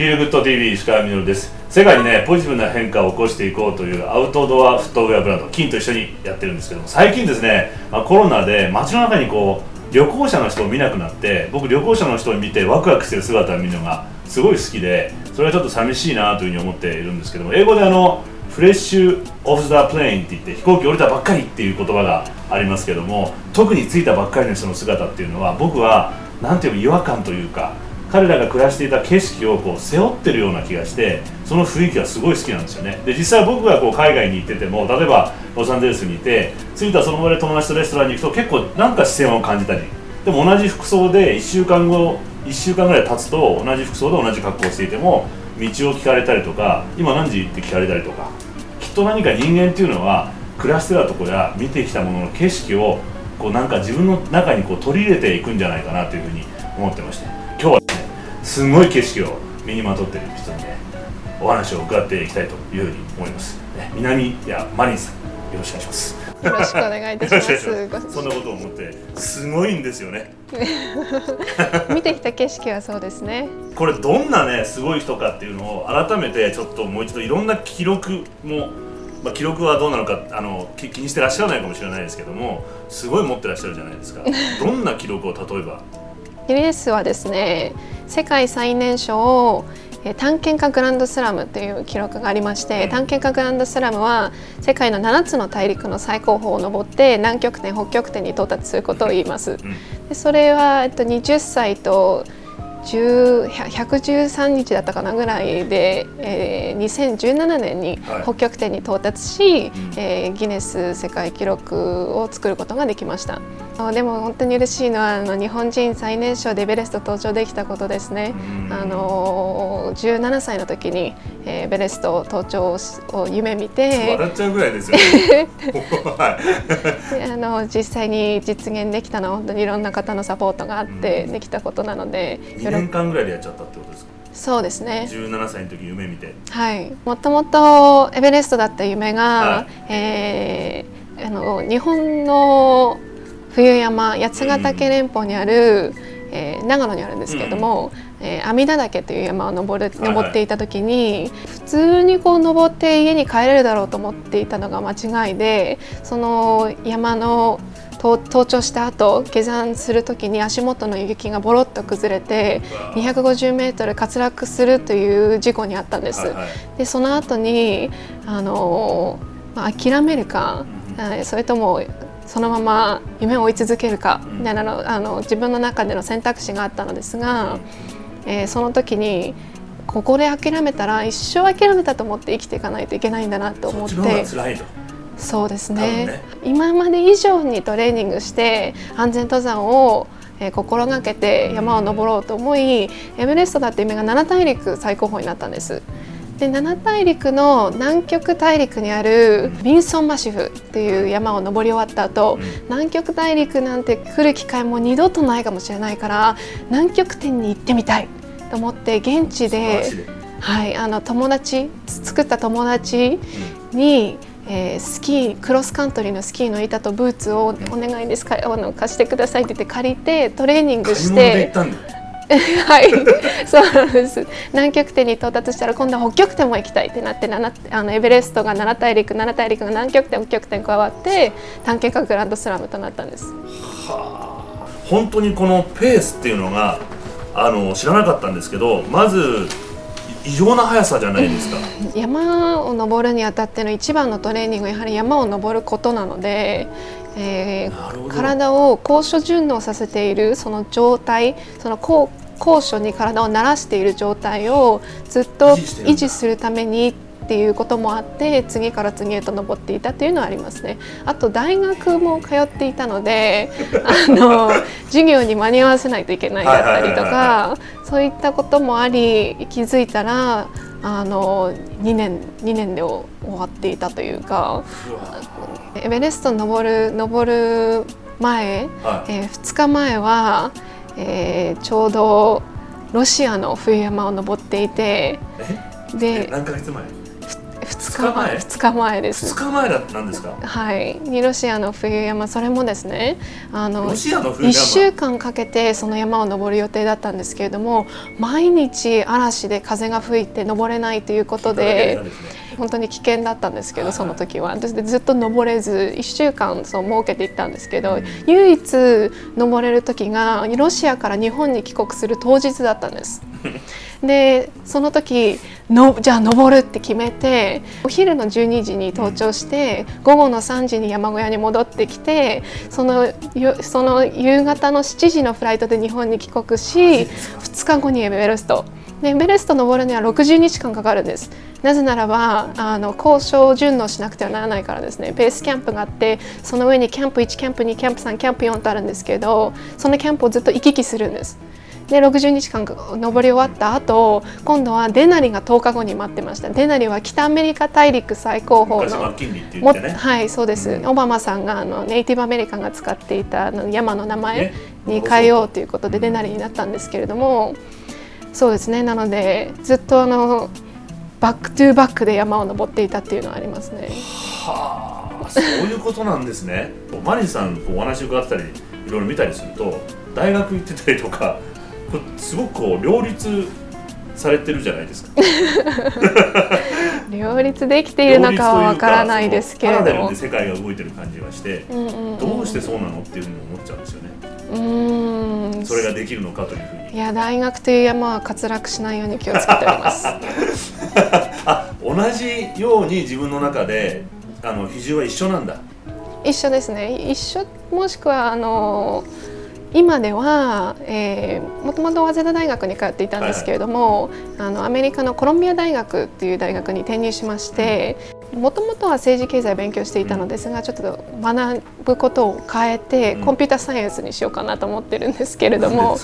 フィールグッド TV 石川稔です。世界にねポジティブな変化を起こしていこうというアウトドアフットウェアブランド金と一緒にやってるんですけども最近ですね、まあ、コロナで街の中にこう旅行者の人を見なくなって僕旅行者の人を見てワクワクしてる姿を見るのがすごい好きでそれはちょっと寂しいなというふうに思っているんですけども英語であのフレッシュオフ・ザ・プレインって言って飛行機降りたばっかりっていう言葉がありますけども特に着いたばっかりの人の姿っていうのは僕は何ていう違和感というか彼らが暮らしていた景色をこう背負ってるような気がしてその雰囲気がすごい好きなんですよね。で実際僕がこう海外に行ってても例えばロサンゼルスにいて着いたその場で友達とレストランに行くと結構なんか視線を感じたりでも同じ服装で1週間後1週間ぐらい経つと同じ服装で同じ格好をしていても道を聞かれたりとか今何時って聞かれたりとかきっと何か人間っていうのは暮らしてたとこや見てきたものの景色をこうなんか自分の中にこう取り入れていくんじゃないかなというふうに思ってまして今日はすごい景色を身にまとっている人にねお話を伺っていきたいというふうに思います、ね、南谷マリンさんよろしくお願いします。よろしくお願いいたします。そんなことを思ってすごいんですよね。見てきた景色はそうですね。これどんなねすごい人かっていうのを改めてちょっともう一度いろんな記録もまあ、記録はどうなのかあの気にしてらっしゃらないかもしれないですけどもすごい持ってらっしゃるじゃないですか。どんな記録を例えば？ギネスはですね世界最年少探検家グランドスラムという記録がありまして、探検家グランドスラムは世界の7つの大陸の最高峰を登って南極点北極点に到達することを言います。でそれは、えっと、20歳と113日だったかなぐらいで、えー、2017年に北極点に到達し、はい、えー、ギネス世界記録を作ることができました。でも本当に嬉しいのはあの日本人最年少でエベレスト登頂できたことですね。あの17歳の時に、えー、エベレスト登頂を夢見て笑っちゃうぐらいですよね。あの実際に実現できたのは本当にいろんな方のサポートがあってできたことなので、2年間ぐらいでやっちゃったってことですか？そうですね。17歳の時夢見て。はい。もともとエベレストだった夢が、はい、えー、あの日本の冬山八ヶ岳連峰にある、えー、長野にあるんですけれども、うん、えー、阿弥陀岳という山を登る登っていた時に、普通にこう登って家に帰れるだろうと思っていたのが間違いでその山の登頂した後下山する時に足元の雪がボロッと崩れて250メートル滑落するという事故にあったんです。はいはい、でその後にあの、まあ、諦めるか、それともそのまま夢を追い続けるかみたいなのあの自分の中での選択肢があったのですが、えー、その時にここで諦めたら一生諦めたと思って生きていかないといけないんだなと思って。そうですね、ね、今まで以上にトレーニングして安全登山をえ心がけて山を登ろうと思いエベレストだって夢が7大陸最高峰になったんです。で7大陸の南極大陸にあるビンソンマシフっていう山を登り終わった後、うん、南極大陸なんて来る機会も二度とないかもしれないから南極点に行ってみたいと思って現地ではい、あの友達作った友達に、えー、スキークロスカントリーのスキーの板とブーツをお願いです。かあの貸してくださいって言って借りてトレーニングして。はい、そうなんです。南極点に到達したら今度は北極点も行きたいってなってあのエベレストが7大陸7大陸が南極点北極点加わって探検家グランドスラムとなったんです。はあ、本当にこのペースっていうのがあの知らなかったんですけどまず異常な速さじゃないですか 山を登るにあたっての一番のトレーニングはやはり山を登ることなので、えー、体を高所順応させているその状態その高高所に体を慣らしている状態をずっと維持するためにっていうこともあって次から次へと登っていたというのはありますね。あと大学も通っていたので あの授業に間に合わせないといけないだったりとかそういったこともあり気づいたらあの2年2年で終わっていたというかエベレスト登る登る前、はい、えー、2日前はえー、ちょうどロシアの冬山を登っていてで何ヶ月前？2日前 ,2 日日前です。2日前だったんですか？はい。にロシアの冬山それもですねあのロシアの冬山？1週間かけてその山を登る予定だったんですけれども毎日嵐で風が吹いて登れないということで本当に危険だったんですけはいどその時は。私でずっと登れず1週間そう設けていったんですけど唯一登れる時がロシアから日本に帰国する当日だったんです。でその時のじゃあ登るって決めてお昼の12時に登頂して午後の3時に山小屋に戻ってきてそのその夕方の7時のフライトで日本に帰国し2日後にエベレスト。でエベレスト登るには60日間かかるんです。なぜならばあの交渉を順応しなくてはならないからですね。ベースキャンプがあってその上にキャンプ1キャンプ2キャンプ3キャンプ4とあるんですけどそのキャンプをずっと行き来するんです。で60日間登り終わった後今度はデナリが10日後に待ってました。デナリは北アメリカ大陸最高峰のはいそうです、うんオバマさんがあのネイティブアメリカンが使っていたあの山の名前ね。に変えようということでデナリになったんですけれどもそうですね。なのでずっとあの back to back で山を登っていたっていうのはありますね。はあそういうことなんですね。マリンさんお話伺ったりいろいろ見たりすると大学行ってたりとかすごくこう両立されてるじゃないですか。両立できているのかはわからないですけれども。世界が動いてる感じがしてうんうんうん。どうしてそうなのっていうふうに思っちゃうんですよねうーん。それができるのかというふうに。いや大学という山は滑落しないように気をつけております。あ同じように自分の中であの比重は一緒なんだ。一緒ですね。一緒もしくはあの今では、えー、もともと早稲田大学に通っていたんですけれども、あのアメリカのコロンビア大学っていう大学に転入しましてもともとは政治経済を勉強していたのですがちょっと学ぶことを変えて、うん。コンピューターサイエンスにしようかなと思ってるんですけれども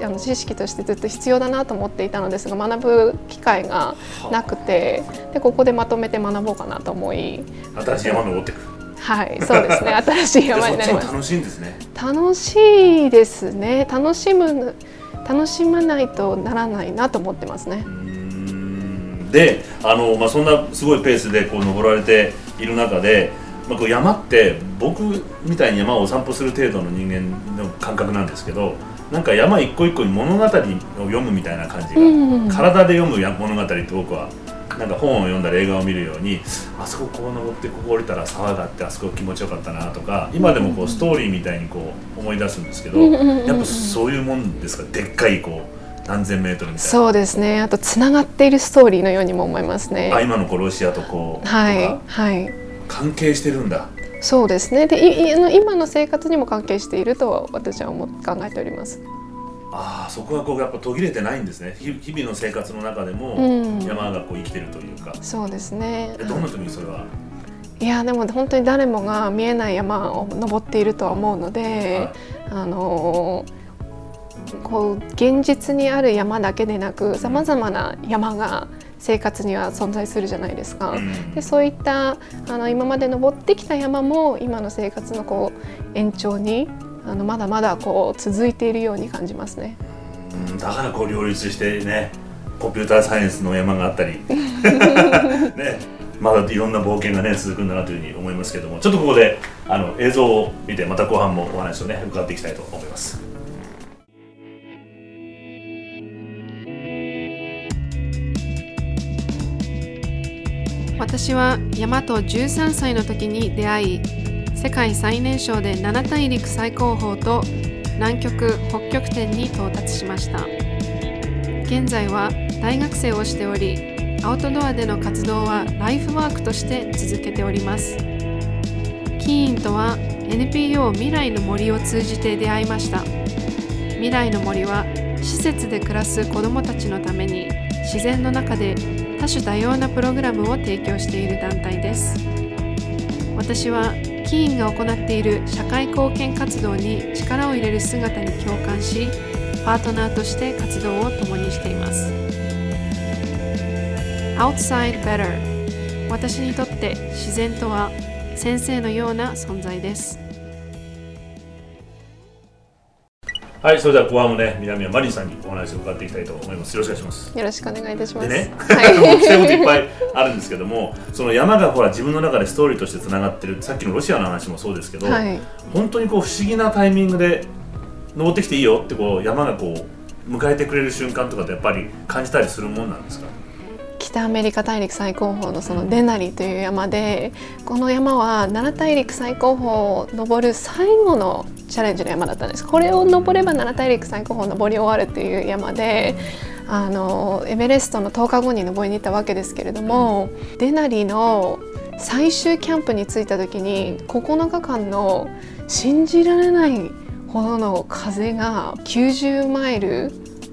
なんあの知識としてずっと必要だなと思っていたのですが学ぶ機会がなくてでここでまとめて学ぼうかなと思い新しい山登っていくはいそうですね。新しいで山になります。楽しいんですね。楽しいですね楽しむ楽しまないとならないなと思ってますね。であの、まあ、そんなすごいペースでこう登られている中で、まあ、こう山って僕みたいに山をお散歩する程度の人間の感覚なんですけどなんか山一個一個に物語を読むみたいな感じが、うん。体で読むや物語って僕はなんか本を読んだり映画を見るようにあそここう登ってここ降りたら沢があってあそこ気持ちよかったなとか今でもこうストーリーみたいにこう思い出すんですけどやっぱそういうもんですか？でっかいこう何千メートルみたいな。そうですね。あとつながっているストーリーのようにも思いますあね今のこうロシアとこう、はいはい。関係してるんだ。そうですね。でい今の生活にも関係していると私は思っ考えておりますああそこはこうやっぱ途切れてないんですね。日日々の生活の中でもうん。山がこう生きてるというか、そうですね。えどんな時にそれは？いやでも本当に誰もが見えない山を登っているとは思うので、あのこう現実にある山だけでなくさまざまな山が生活には存在するじゃないですか。うん。でそういったあの今まで登ってきた山も今の生活のこう延長にあのまだまだこう続いているように感じますね。うんだからこう両立してねコンピューターサイエンスの山があったり ねまだいろんな冒険がね続くんだなというふうに思いますけどもちょっとここであの映像を見てまた後半もお話をね伺っていきたいと思います。私は山と13歳の時に出会い世界最年少で7大陸最高峰と南極北極点に到達しました。現在は大学生をしておりアウトドアでの活動はライフワークとして続けております。キーンとは NPO 未来の森を通じて出会いました。未来の森は施設で暮らす子どもたちのために自然の中で多種多様なプログラムを提供している団体です。私はキーンが行っている社会貢献活動に力を入れる姿に共感しパートナーとして活動を共にしています。Outside Better 私にとって自然とは先生のような存在です。はいそれでは後半もね南山マリンさんにお話を伺っていきたいと思いますよろしくお願いしますよろしくお願いいたします。でね、はい。聞きたいこといっぱいあるんですけどもその山がほら自分の中でストーリーとしてつながってるさっきのロシアの話もそうですけど、はい。本当にこう不思議なタイミングで登ってきていいよってこう山がこう迎えてくれる瞬間とかってやっぱり感じたりするもんなんですか？北アメリカ大陸最高峰のそのデナリという山でこの山は奈良大陸最高峰を登る最後のチャレンジの山だったんです。これを登れば奈良大陸最高峰を登り終わるという山であのエベレストの10日後に登りに行ったわけですけれどもデナリの最終キャンプに着いた時に9日間の信じられないほどの風が90マイル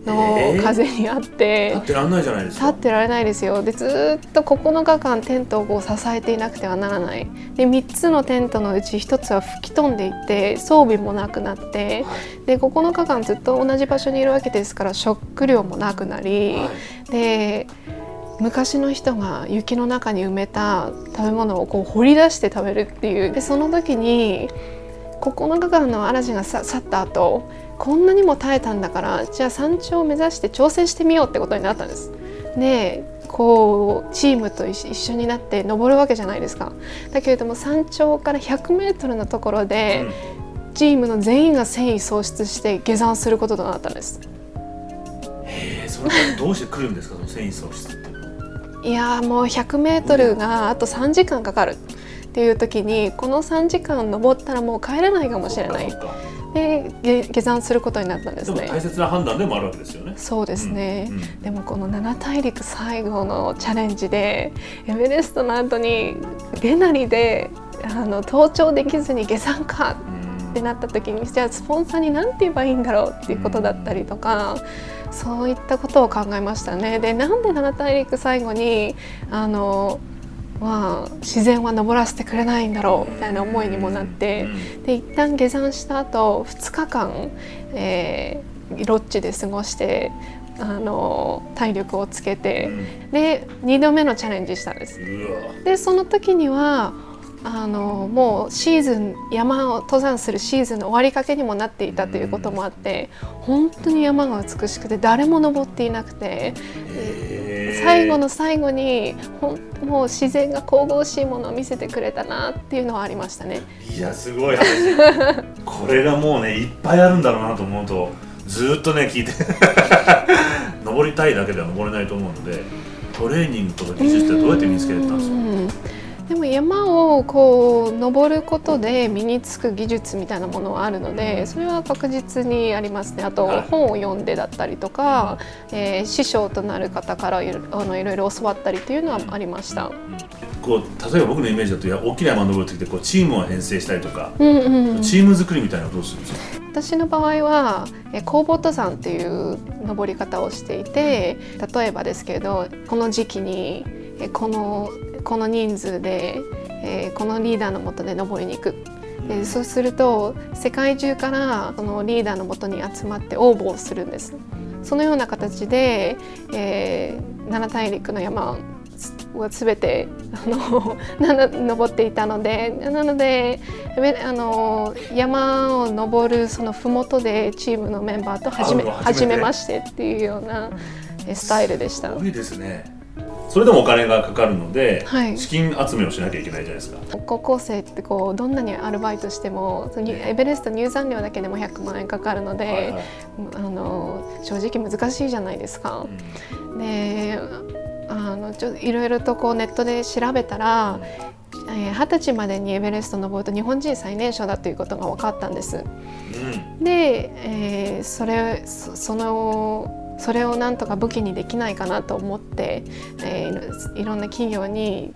の風にあって、立ってらんないじゃないですか。立ってられないですよ。でずーっと9日間テントを支えていなくてはならない。で3つのテントのうち1つは吹き飛んでいて装備もなくなってで9日間ずっと同じ場所にいるわけですから食料もなくなり、で昔の人が雪の中に埋めた食べ物をこう掘り出して食べるっていう。でその時に9日間の嵐がさ去った後こんなにも耐えたんだからじゃあ山頂を目指して挑戦してみようってことになったんです。でこうチームと一一緒になって登るわけじゃないですか。だけれども山頂から 100m のところで、チームの全員が戦意喪失して下山することとなったんです。えーそれどうして来るんですか？喪失っていうのはいやーもう 100m があと3時間かかるっていう時にこの3時間登ったらもう帰れないかもしれないで下下山することになったんですね大。切な判断でもあるわけですよねそうですね、うんうんでもこの七大陸最後のチャレンジでエベレストの後にデナリであの登頂できずに下山かうんってなった時にじゃあスポンサーに何て言えばいいんだろうっていうことだったりとか、そういったことを考えましたね。でなんで七大陸最後にあのまあ、自然は登らせてくれないんだろうみたいな思いにもなって、うん。で一旦下山した後2日間、えーロッジで過ごしてあの体力をつけて、うん。で2度目のチャレンジしたんです。でその時にはあのもうシーズン山を登山するシーズンの終わりかけにもなっていたということもあって本当に山が美しくて誰も登っていなくて最後の最後にほんもう自然が神々しいものを見せてくれたなっていうのはありましたね。いやすごい話。これがもうねいっぱいあるんだろうなと思うとずーっとね聞いて。登りたいだけでは登れないと思うのでトレーニングとか技術ってどうやって身につけてたんですか？うんでも山をこう登ることで身につく技術みたいなものはあるのでそれは確実にありますね。あとはい。本を読んでだったりとか、えー師匠となる方からいろあのいろいろ教わったりというのはありました。こう例えば僕のイメージだと大きな山登る時ってこうチームを編成したりとか、うんうんうん。チーム作りみたいなのはどうするんですか？私の場合はえー工房登山っていう登り方をしていて例えばですけれどこの時期にえーこのこの人数で、えーこのリーダーのもとで登りに行く。でそうすると世界中からそのリーダーのもとに集まって応募をするんです。そのような形で、えー、七大陸の山は全てあの な登っていたのでなのでえあの山を登るその麓でチームのメンバーと初めて。初めましてっていうようなえスタイルでした。す。ごいですねそれでもお金がかかるので、はい。資金集めをしなきゃいけないじゃないですか。高校生ってこうどんなにアルバイトしてもエベレスト入山料だけでも100万円かかるので、はいはい。あの正直難しいじゃないですか。であのちょいろいろとこうネットで調べたらえー二十、歳までにエベレスト登ると日本人最年少だということが分かったんです。うん。で、えーそれそそのそれをなんとか武器にできないかなと思って、えーいろんな企業に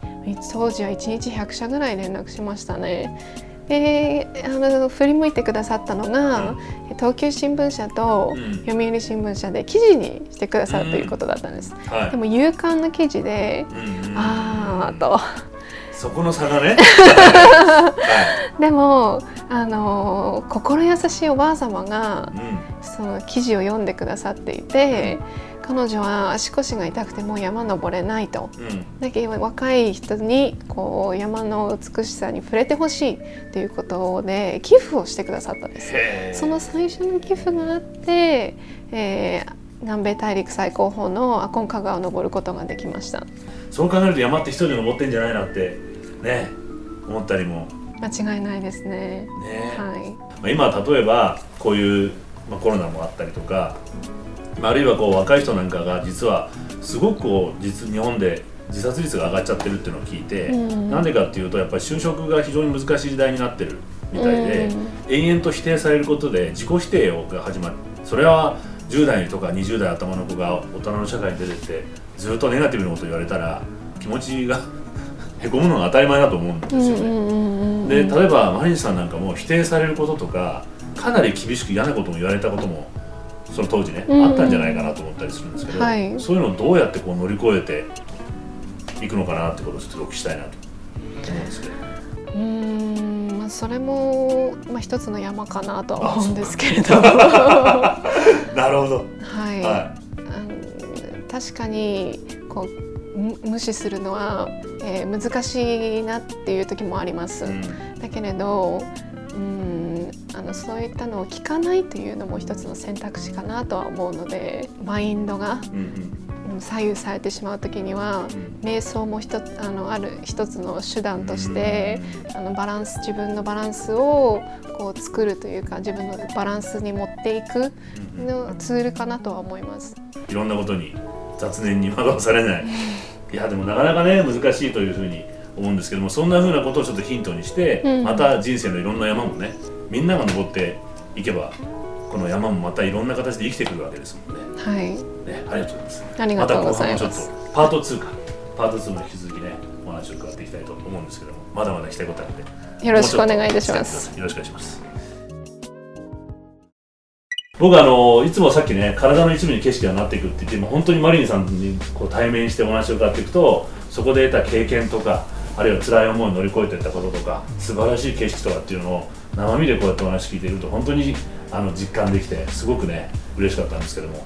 当時は1日100社ぐらい連絡しましたね。であの振り向いてくださったのが、東急新聞社とうん。読売新聞社で記事にしてくださるということだったんです。はい。でも勇敢な記事で、うんうん。ああとそこの差がね、はでもあの心優しいおばあ様がいうん。その記事を読んでくださっていて彼女は足腰が痛くてもう山登れないと。うん。だけど若い人にこう山の美しさに触れてほしいということで寄付をしてくださったんです。その最初の寄付があって、えー南米大陸最高峰のアコンカ川を登ることができました。そう考えると山って一人で登ってんじゃないなってね思ったりも。間違いないですね。ね、はい。まあ、今例えばこういう、まあ、コロナもあったりとか、まあ、あるいはこう若い人なんかが実はすごくこう実日本で自殺率が上がっちゃってるっていうのを聞いて、うん。なんでかっていうとやっぱり就職が非常に難しい時代になってるみたいで、延々と否定されることで自己否定が始まるそれは10代とか20代頭の子が大人の社会に出てってずっとネガティブなことを言われたら気持ちがへこむのが当たり前だと思うんですよね。で例えばマリンさんなんかも否定されることとかかなり厳しく嫌なことも言われたこともその当時ね、うん。あったんじゃないかなと思ったりするんですけど、はい。そういうのをどうやってこう乗り越えていくのかなってことをちょっとお聞きしたいなと思うんですけど。うーんまあそれも、まあ、一つの山かなとは思うんですけれど。なるほど、はい、はあの確かにこうむ無視するのは、えー難しいなっていう時もあります。いうん。だけれどうんあのそういったのを聞かないというのも一つの選択肢かなとは思うのでマインドが左右されてしまう時にはうん。瞑想も一つあのある一つの手段としてあのバランス自分のバランスをこう作るというか自分のバランスに持っていくのツールかなとは思います。いろんなことに雑念に惑わされないいやでもなかなかね難しいというふうに思うんですけどもそんなふうなことをちょっとヒントにして、うんまた人生のいろんな山もねみんなが登っていけばこの山もまたいろんな形で生きてくるわけですもんね。はい、ねありがとうございます。ありがとうございまた後半もちょっます。とパート2かパート2も引き続きねお話を伺っていきたいと思うんですけどもまだまだ聞きたいことあるのでよろしくお願いいたします。よろしくお願いします。僕あのいつもさっきね体の一部に景色がなっていくって言っても本当にマリンさんにこう対面してお話を伺っていくとそこで得た経験とかあるいは辛い思いを乗り越えていったこととか素晴らしい景色とかっていうのを生身でこうやってお話聞いていると本当にあの実感できてすごくね嬉しかったんですけども。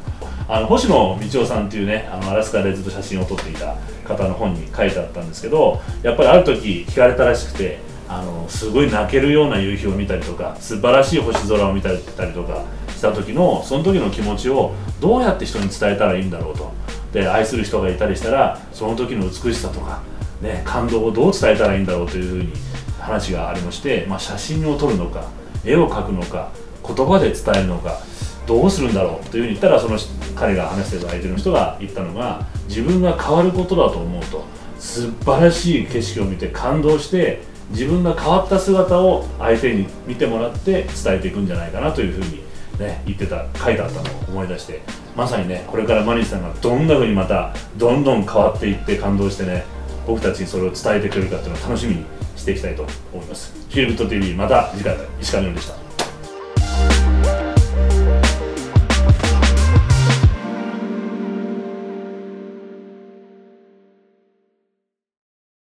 あの星野道夫さんっていうねあのアラスカでずっと写真を撮っていた方の本に書いてあったんですけどやっぱりある時聞かれたらしくてあのすごい泣けるような夕日を見たりとか素晴らしい星空を見たりとかした時のその時の気持ちをどうやって人に伝えたらいいんだろうと。で愛する人がいたりしたらその時の美しさとか、ね、感動をどう伝えたらいいんだろうというふうに話がありまして、まあ、写真を撮るのか絵を描くのか言葉で伝えるのかどうするんだろうというふうに言ったらその彼が話してる相手の人が言ったのが自分が変わることだと思うと素晴らしい景色を見て感動して自分が変わった姿を相手に見てもらって伝えていくんじゃないかなというふうに、ね、言ってた書いてあったのを思い出してまさにねこれからマニスさんがどんなふうにまたどんどん変わっていって感動してね僕たちにそれを伝えてくれるかっていうのを楽しみにしていきたいと思います。フィルビット TV また次回石川でした。